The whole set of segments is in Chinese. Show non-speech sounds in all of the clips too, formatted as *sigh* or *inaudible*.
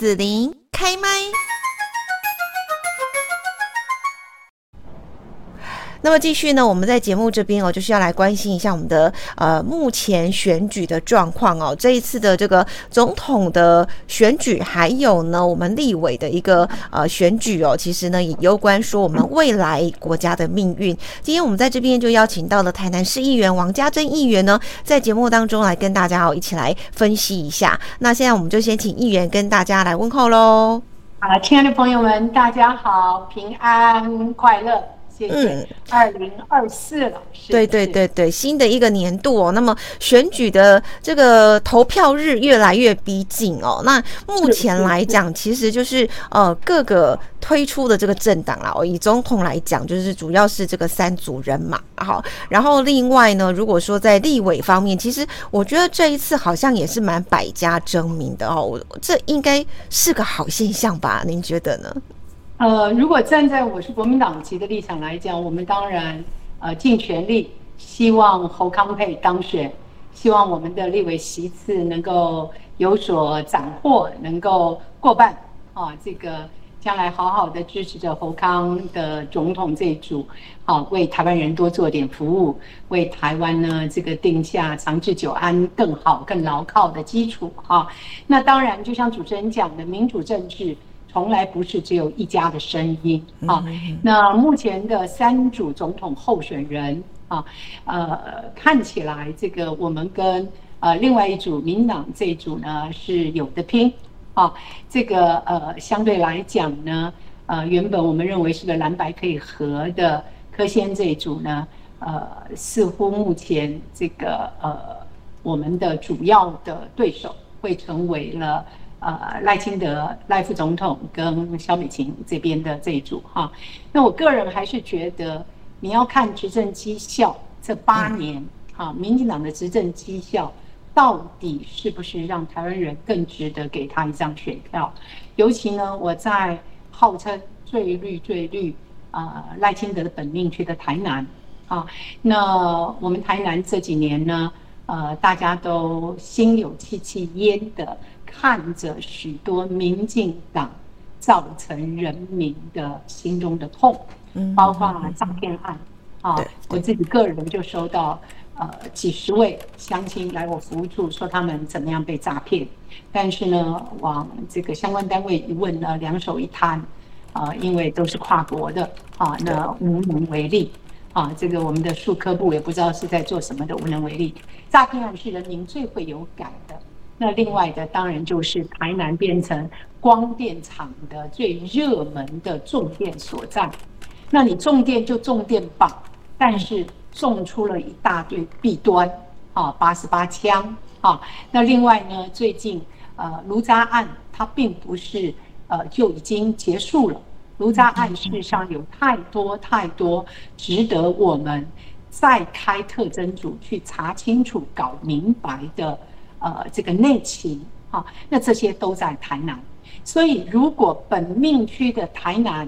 子琳开麦。那么继续呢，我们在节目这边哦，就是要来关心一下我们的呃目前选举的状况哦。这一次的这个总统的选举，还有呢我们立委的一个呃选举哦，其实呢也攸关说我们未来国家的命运。今天我们在这边就邀请到了台南市议员王嘉珍议员呢，在节目当中来跟大家哦一起来分析一下。那现在我们就先请议员跟大家来问候喽。啊，亲爱的朋友们，大家好，平安快乐。嗯，二零二四了，对对对对，新的一个年度哦。那么选举的这个投票日越来越逼近哦。那目前来讲，其实就是呃各个推出的这个政党啦，哦，以总统来讲，就是主要是这个三组人马。好，然后另外呢，如果说在立委方面，其实我觉得这一次好像也是蛮百家争鸣的哦。我这应该是个好现象吧？您觉得呢？呃，如果站在我是国民党籍的立场来讲，我们当然呃尽全力，希望侯康配当选，希望我们的立委席次能够有所斩获，能够过半啊，这个将来好好的支持着侯康的总统这一组，好为台湾人多做点服务，为台湾呢这个定下长治久安更好更牢靠的基础啊。那当然，就像主持人讲的，民主政治。从来不是只有一家的声音啊。那目前的三组总统候选人啊，呃，看起来这个我们跟呃另外一组民党这一组呢是有的拼啊。这个呃相对来讲呢，呃原本我们认为是个蓝白可以合的柯先这一组呢，呃似乎目前这个呃我们的主要的对手会成为了。呃，赖清德赖副总统跟萧美琴这边的这一组哈，那我个人还是觉得你要看执政绩效这八年哈，民进党的执政绩效到底是不是让台湾人更值得给他一张选票？尤其呢，我在号称最绿最绿啊赖清德的本命区的台南啊，那我们台南这几年呢，呃，大家都心有戚戚焉的。看着许多民进党造成人民的心中的痛，嗯包括诈骗案啊，我自己个人就收到呃几十位乡亲来我服务处说他们怎么样被诈骗，但是呢，往这个相关单位一问呢，两手一摊啊，因为都是跨国的啊，那无能为力啊，这个我们的数科部也不知道是在做什么的，无能为力。诈骗案是人民最会有感的。那另外的当然就是台南变成光电厂的最热门的重电所在，那你重电就重电吧，但是种出了一大堆弊端啊，八十八枪啊。那另外呢，最近呃卢渣案它并不是呃就已经结束了，卢渣案事实上有太多太多值得我们再开特侦组去查清楚、搞明白的。呃，这个内情啊，那这些都在台南，所以如果本命区的台南，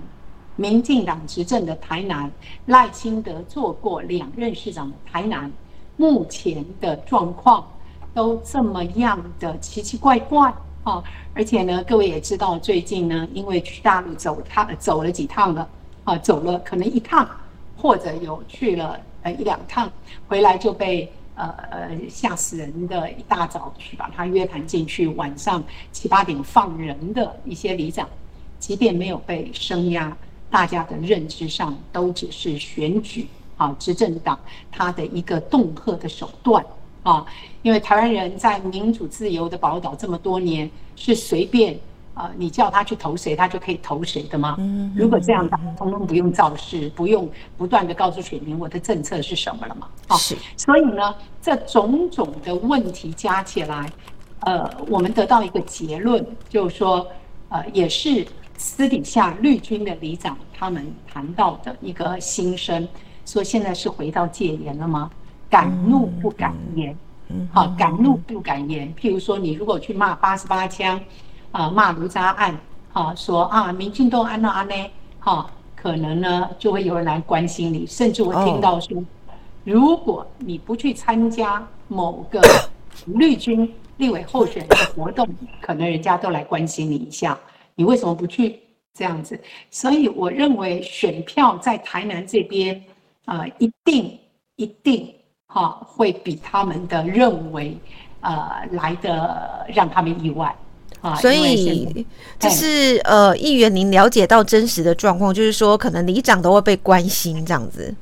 民进党执政的台南，赖清德做过两任市长的台南，目前的状况都这么样的奇奇怪怪啊，而且呢，各位也知道，最近呢，因为去大陆走他走了几趟了啊，走了可能一趟，或者有去了呃一两趟，回来就被。呃呃，吓死人的！一大早去把他约谈进去，晚上七八点放人的一些里长，即便没有被声压，大家的认知上都只是选举啊，执政党他的一个恫吓的手段啊。因为台湾人在民主自由的宝岛这么多年，是随便。啊、呃，你叫他去投谁，他就可以投谁的吗？嗯如果这样，他通通不用造势，不用不断的告诉选民我的政策是什么了嘛？啊，是。所以呢，这种种的问题加起来，呃，我们得到一个结论，就是说，呃，也是私底下绿军的里长他们谈到的一个心声，说现在是回到戒严了吗？敢怒不敢言，好，敢怒不敢言。譬如说，你如果去骂八十八枪。啊，骂卢渣案，啊，说啊，民进党安那安呢，哈，可能呢就会有人来关心你，甚至我听到说，如果你不去参加某个 *laughs* 绿军立委候选人的活动，可能人家都来关心你一下，你为什么不去这样子？所以我认为选票在台南这边，呃，一定一定哈、哦、会比他们的认为，呃，来的让他们意外。所以这是呃，议员，您了解到真实的状况，就是说，可能里长都会被关心这样子。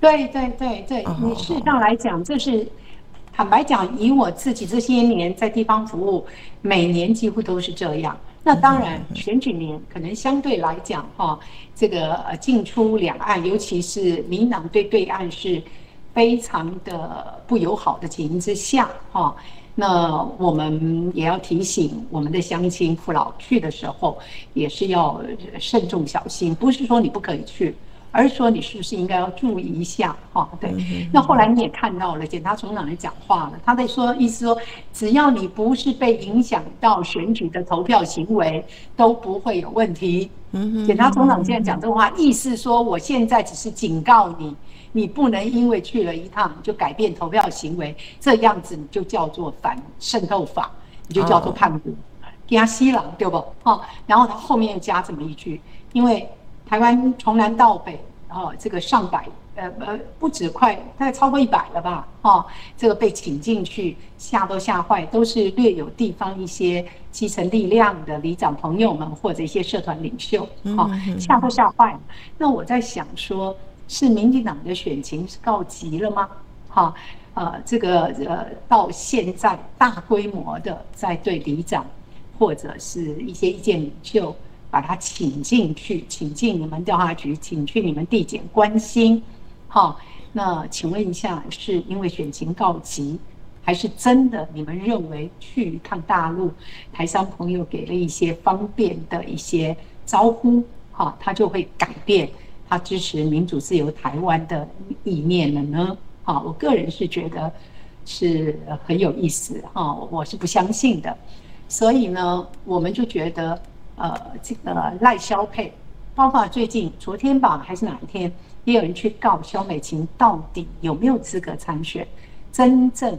对对对对，你事实上来讲，这是坦白讲，以我自己这些年在地方服务，每年几乎都是这样。那当然，选举年可能相对来讲，哈，这个呃进出两岸，尤其是民进党对对岸是非常的不友好的情形之下，哈。那我们也要提醒我们的乡亲父老去的时候，也是要慎重小心。不是说你不可以去，而是说你是不是应该要注意一下哈？对。那后来你也看到了，检察总长也讲话了，他在说意思说，只要你不是被影响到选举的投票行为，都不会有问题。检察总长现在讲这话，意思说我现在只是警告你。你不能因为去了一趟就改变投票行为，这样子你就叫做反渗透法，你就叫做叛国，加西郎对不？哦，然后他后面又加这么一句，因为台湾从南到北，哦，这个上百，呃呃，不止快，大概超过一百了吧？哦，这个被请进去，吓都吓坏，都是略有地方一些基层力量的里长朋友们或者一些社团领袖，哦，吓都吓坏了。那我在想说。是民进党的选情是告急了吗？哈，呃，这个呃，到现在大规模的在对里长或者是一些意见领袖，把他请进去，请进你们调查局，请去你们地检关心，哈，那请问一下，是因为选情告急，还是真的你们认为去一趟大陆，台商朋友给了一些方便的一些招呼，哈，他就会改变？他支持民主自由台湾的意念了呢？啊，我个人是觉得是很有意思哈，我是不相信的。所以呢，我们就觉得，呃，这个赖萧配，包括最近昨天吧，还是哪一天，也有人去告萧美琴到底有没有资格参选，真正。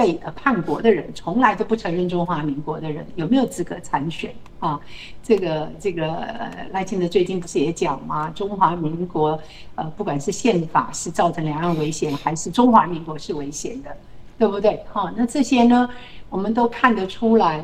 被呃叛国的人，从来都不承认中华民国的人有没有资格参选啊？这个这个赖清德最近不是也讲吗？中华民国呃，不管是宪法是造成两岸危险，还是中华民国是危险的，对不对？哈，那这些呢，我们都看得出来，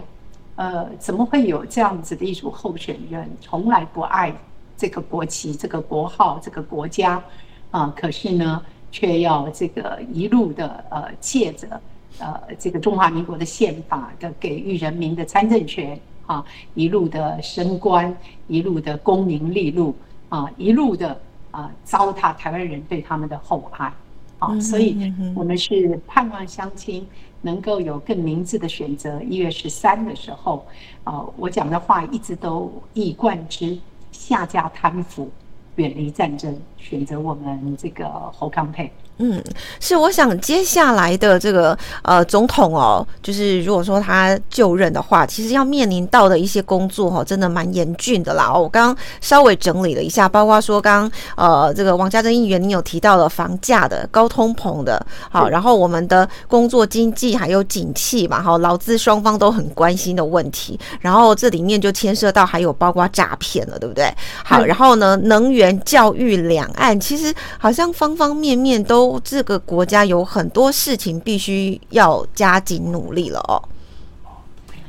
呃，怎么会有这样子的一组候选人，从来不爱这个国旗、这个国号、这个国家啊？可是呢，却要这个一路的呃借着。呃，这个中华民国的宪法的给予人民的参政权啊，一路的升官，一路的功名利禄啊，一路的啊糟蹋台湾人对他们的厚爱啊，所以我们是盼望乡亲能够有更明智的选择。一月十三的时候，啊，我讲的话一直都一以贯之，下架贪腐，远离战争，选择我们这个侯康配。嗯，是，我想接下来的这个呃总统哦，就是如果说他就任的话，其实要面临到的一些工作哦，真的蛮严峻的啦。我刚刚稍微整理了一下，包括说刚刚呃这个王家珍议员，你有提到了房价的高通膨的，好，然后我们的工作经济还有景气嘛，好，劳资双方都很关心的问题，然后这里面就牵涉到还有包括诈骗了，对不对？好，然后呢，能源、教育、两岸，其实好像方方面面都。这个国家有很多事情必须要加紧努力了哦。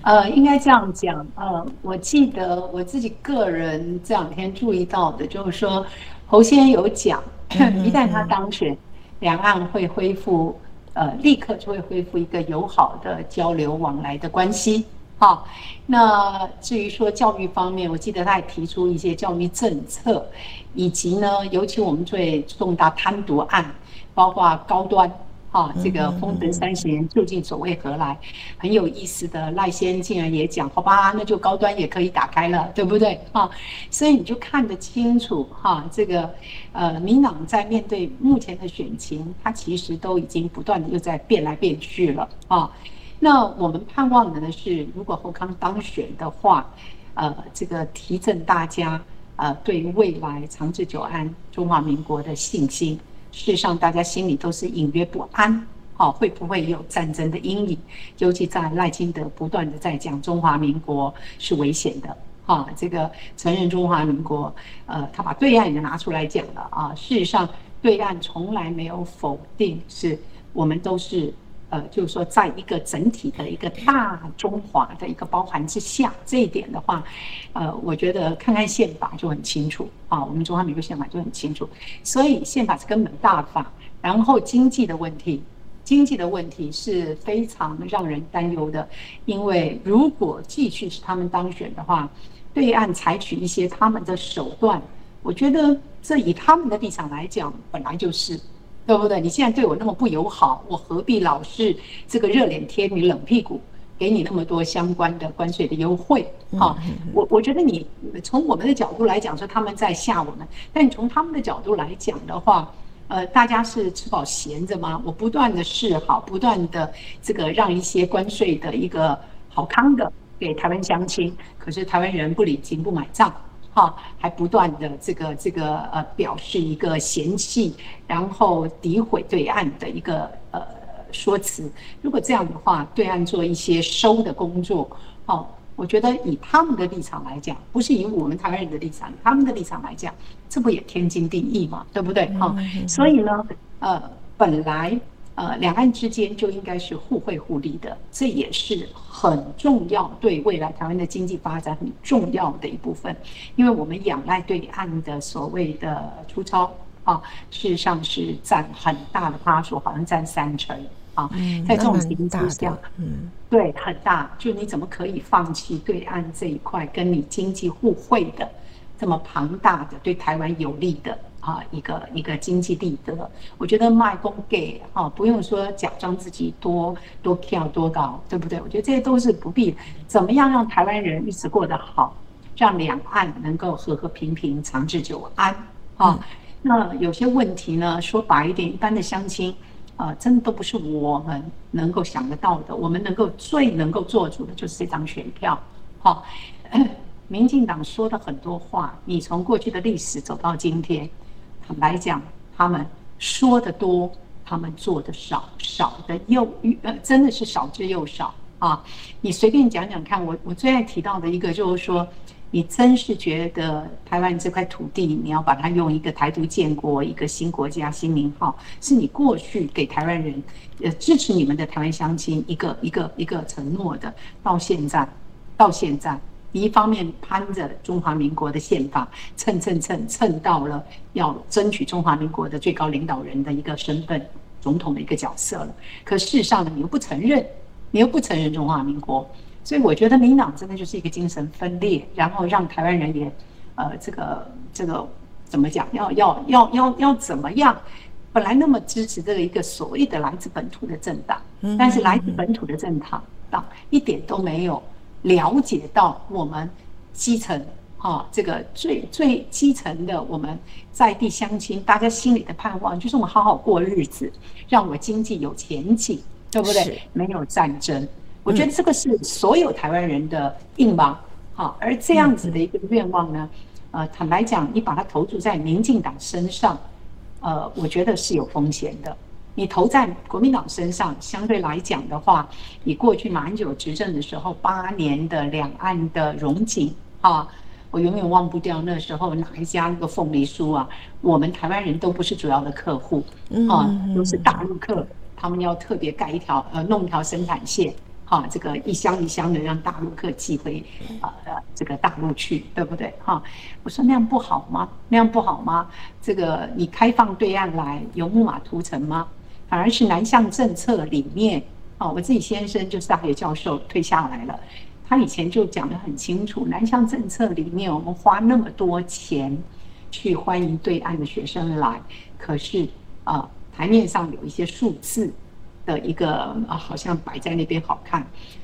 呃，应该这样讲。呃，我记得我自己个人这两天注意到的，就是说侯先生有讲，*clears throat* 一旦他当选，两岸会恢复，呃，立刻就会恢复一个友好的交流往来的关系。好，那至于说教育方面，我记得他也提出一些教育政策，以及呢，尤其我们最重大贪渎案。包括高端，哈，这个封存三十年究竟所为何来？很有意思的赖先竟然也讲，好吧，那就高端也可以打开了，对不对？哈，所以你就看得清楚，哈，这个呃，民党在面对目前的选情，它其实都已经不断的又在变来变去了，啊，那我们盼望的呢是，如果侯康当选的话，呃，这个提振大家呃对未来长治久安中华民国的信心。事实上，大家心里都是隐约不安好，会不会有战争的阴影？尤其在赖清德不断的在讲中华民国是危险的，哈，这个承认中华民国，呃，他把对岸也拿出来讲了啊。事实上，对岸从来没有否定，是我们都是，呃，就是说，在一个整体的一个大中华的一个包含之下，这一点的话，呃，我觉得看看宪法就很清楚啊，我们中华民国宪法就很清楚，所以宪法是根本大法，然后经济的问题。经济的问题是非常让人担忧的，因为如果继续是他们当选的话，对岸采取一些他们的手段，我觉得这以他们的立场来讲，本来就是，对不对？你现在对我那么不友好，我何必老是这个热脸贴你冷屁股，给你那么多相关的关税的优惠？啊，我我觉得你从我们的角度来讲说他们在吓我们，但你从他们的角度来讲的话。呃，大家是吃饱闲着吗？我不断的示好，不断的这个让一些关税的一个好康的给台湾乡亲，可是台湾人不领情不买账，哈，还不断的这个这个呃表示一个嫌弃，然后诋毁对岸的一个呃说辞。如果这样的话，对岸做一些收的工作，哦。我觉得以他们的立场来讲，不是以我们台湾人的立场，他们的立场来讲，这不也天经地义嘛，对不对？哈，所以呢，呃，本来呃两岸之间就应该是互惠互利的，这也是很重要，对未来台湾的经济发展很重要的一部分，因为我们仰赖对岸的所谓的出超啊，事实上是占很大的趴数，好像占三成。啊，在这种情况下，嗯，对，很大，就你怎么可以放弃对岸这一块跟你经济互惠的这么庞大的对台湾有利的啊一个一个经济利得？我觉得卖公给哈，不用说假装自己多多跳多高，对不对？我觉得这些都是不必。怎么样让台湾人日子过得好，让两岸能够和和平平、长治久安啊？那有些问题呢，说白一点，一般的乡亲。啊、呃，真的都不是我们能够想得到的。我们能够最能够做主的就是这张选票。好、哦，*coughs* 民进党说的很多话，你从过去的历史走到今天，坦白讲，他们说的多，他们做的少，少的又呃，真的是少之又少啊。你随便讲讲看，我我最爱提到的一个就是说。你真是觉得台湾这块土地，你要把它用一个台独建国、一个新国家、新名号，是你过去给台湾人，呃，支持你们的台湾乡亲一个一个一个承诺的。到现在，到现在，一方面攀着中华民国的宪法蹭蹭蹭蹭到了要争取中华民国的最高领导人的一个身份，总统的一个角色了。可事实上呢，你又不承认，你又不承认中华民国。所以我觉得民党真的就是一个精神分裂，然后让台湾人也，呃，这个这个怎么讲？要要要要要怎么样？本来那么支持这个一个所谓的来自本土的政党，但是来自本土的政党党一点都没有了解到我们基层啊，这个最最基层的我们在地乡亲，大家心里的盼望就是我们好好过日子，让我经济有前景，对不对？没有战争。我觉得这个是所有台湾人的愿望，啊，而这样子的一个愿望呢，呃，坦白讲，你把它投注在民进党身上，呃，我觉得是有风险的。你投在国民党身上，相对来讲的话，你过去马英九执政的时候，八年的两岸的融景啊，我永远忘不掉那时候哪一家那个凤梨酥啊，我们台湾人都不是主要的客户，啊，都是大陆客，他们要特别盖一条呃弄一条生产线。哈，这个一箱一箱的让大陆客寄回啊呃这个大陆去，对不对？哈，我说那样不好吗？那样不好吗？这个你开放对岸来有木马屠城吗？反而是南向政策里面，啊，我自己先生就是大学教授退下来了，他以前就讲得很清楚，南向政策里面我们花那么多钱去欢迎对岸的学生来，可是啊台面上有一些数字。的一个啊，好像摆在那边好看，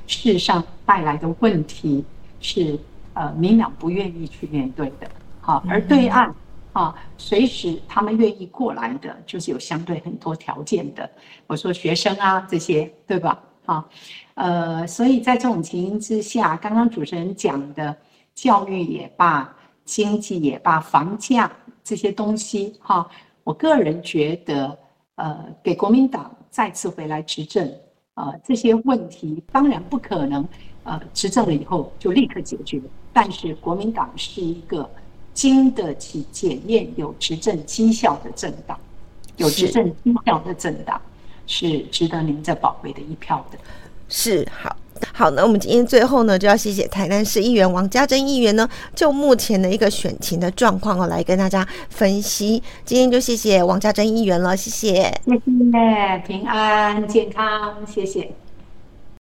事实上带来的问题是，呃，民党不愿意去面对的。好，而对岸啊，随时他们愿意过来的，就是有相对很多条件的。我说学生啊，这些对吧？啊，呃，所以在这种情形之下，刚刚主持人讲的教育也罢，经济也罢，房价这些东西哈，我个人觉得。呃给国民党再次回来执政，呃，这些问题当然不可能，呃，执政了以后就立刻解决。但是国民党是一个经得起检验、有执政绩效的政党，有执政绩效的政党是，值得您这宝贵的一票的。是好。好，那我们今天最后呢，就要谢谢台南市议员王家珍议员呢，就目前的一个选情的状况哦，来跟大家分析。今天就谢谢王家珍议员了，谢谢，谢谢，平安健康，谢谢。